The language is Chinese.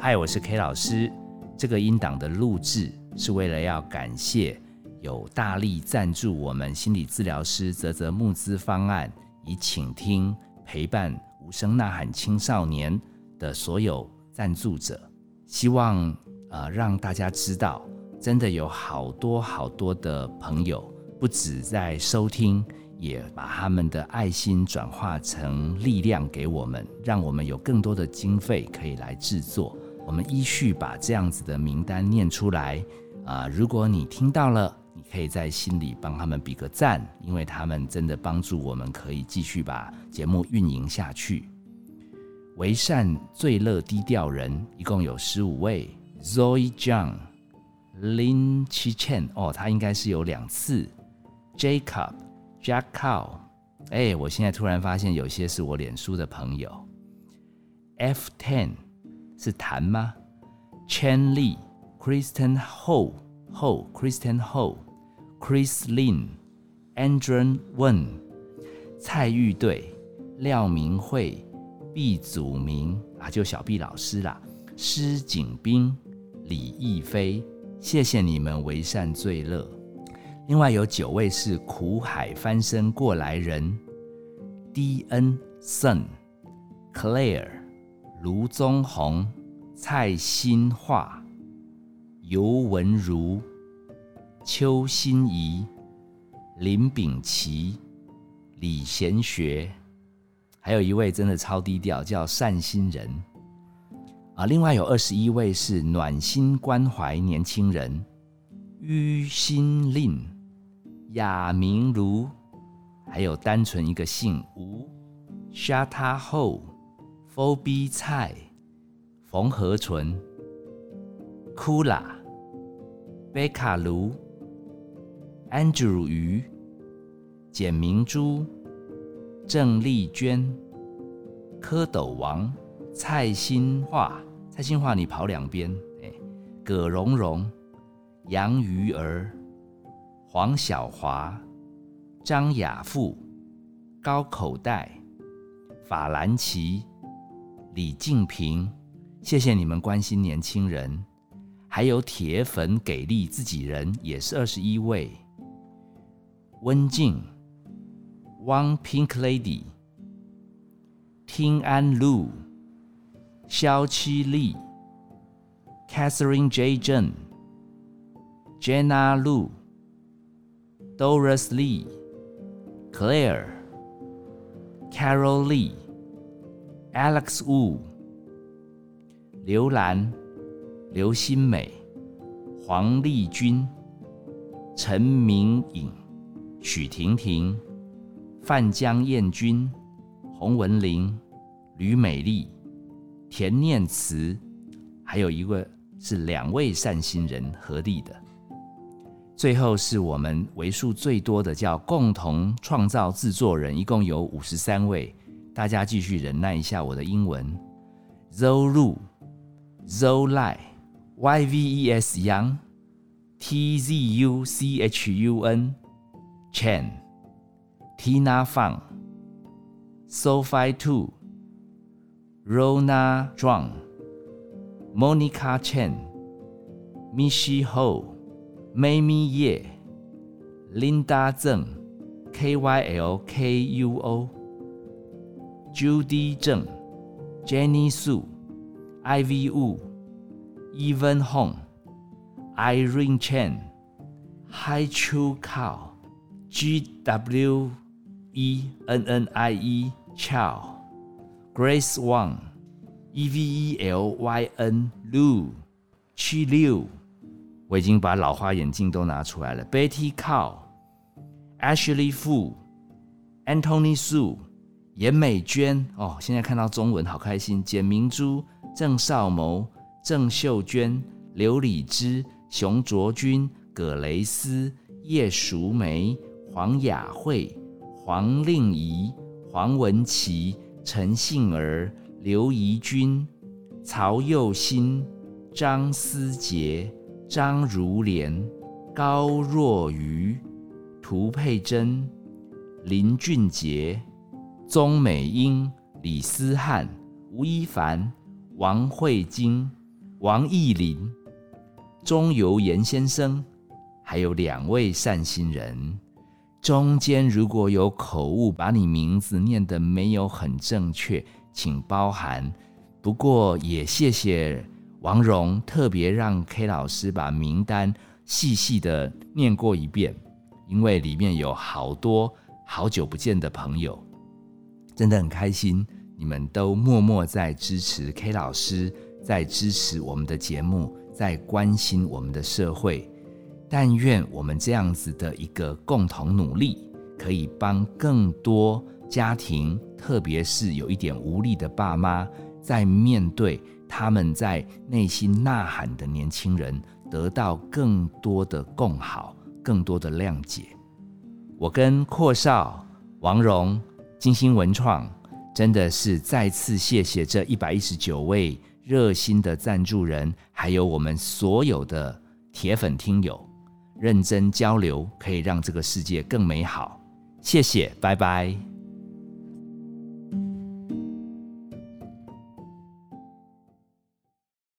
嗨，我是 K 老师。这个音档的录制是为了要感谢有大力赞助我们心理治疗师泽泽募资方案，以倾听陪伴无声呐喊青少年的所有赞助者。希望呃让大家知道，真的有好多好多的朋友，不止在收听。也把他们的爱心转化成力量给我们，让我们有更多的经费可以来制作。我们依序把这样子的名单念出来啊！如果你听到了，你可以在心里帮他们比个赞，因为他们真的帮助我们可以继续把节目运营下去。为善最乐低调人一共有十五位：Zoe Zhang、Lin Chichen，哦，他应该是有两次；Jacob。Jack Cow，哎，我现在突然发现有些是我脸书的朋友。F Ten 是谭吗？Chen Li、Kristen Ho、Ho、Kristen Ho、Chris Lin、Andrew Wen、蔡玉队、廖明慧、毕祖明啊，就小毕老师啦。施景斌、李逸飞，谢谢你们为善最乐。另外有九位是苦海翻身过来人：D N Sun、Claire、卢宗宏、蔡新化、尤文如、邱心怡、林炳奇、李贤学，还有一位真的超低调，叫善心人啊。另外有二十一位是暖心关怀年轻人：于心令。雅明如，还有单纯一个姓吴 sha ta 后，Shata Ho，Phoebe 蔡，冯和纯，Kula，贝卡卢，Andrew 鱼，简明珠，郑丽娟，蝌蚪王，蔡新化，蔡新化你跑两边，哎，葛蓉蓉，杨鱼儿。黄小华、张雅富、高口袋、法兰奇、李静平，谢谢你们关心年轻人，还有铁粉给力自己人也是二十一位。温静、One Pink Lady、听安路、肖七丽、Catherine J. Jen、Jenna Lu。Doris Lee、Claire、Carol Lee、Alex Wu、刘兰、刘新美、黄丽君、陈明颖、许婷婷、范江燕君、洪文玲、吕美丽、田念慈，还有一位是两位善心人合力的。最后是我们为数最多的叫共同创造制作人，一共有五十三位。大家继续忍耐一下我的英文：Zolu、Zolai、Yves Yang、Tzuchun、Chen、Tina Fang、Sophie Tu、Rona Zhuang、Monica Chen、Michi Ho。Mamie Ye、Linda Zeng、K Y L K U O、Judy Zeng、Jenny Su、Ivy Wu、Evan Hong、Irene Chen、Hai Chu Kao、G W E N N I E Chow、Grace Wang、E V E L Y N Lu、Chi Liu。我已经把老花眼镜都拿出来了。Betty Cow、Ashley Fu、Anthony Su、 严美娟哦，现在看到中文好开心。简明珠、郑少谋、郑秀娟、刘礼之、熊卓君、葛蕾斯、叶淑梅、黄雅慧、黄令仪、黄文琪、陈杏儿、刘怡君、曹佑新、张思杰。张如莲、高若愚、涂佩珍、林俊杰、钟美英、李思翰、吴一凡、王慧晶、王义林、钟游言先生，还有两位善心人。中间如果有口误，把你名字念得没有很正确，请包涵。不过也谢谢王蓉特别让 K 老师把名单细细的念过一遍，因为里面有好多好久不见的朋友，真的很开心，你们都默默在支持 K 老师。在支持我们的节目，在关心我们的社会。但愿我们这样子的一个共同努力，可以帮更多家庭，特别是有一点无力的爸妈，在面对他们在内心呐喊的年轻人，得到更多的共好，更多的谅解。我跟阔少、王蓉、金星文创，真的是再次谢谢这一百一十九位。热心的赞助人，还有我们所有的铁粉听友，认真交流可以让这个世界更美好。谢谢，拜拜。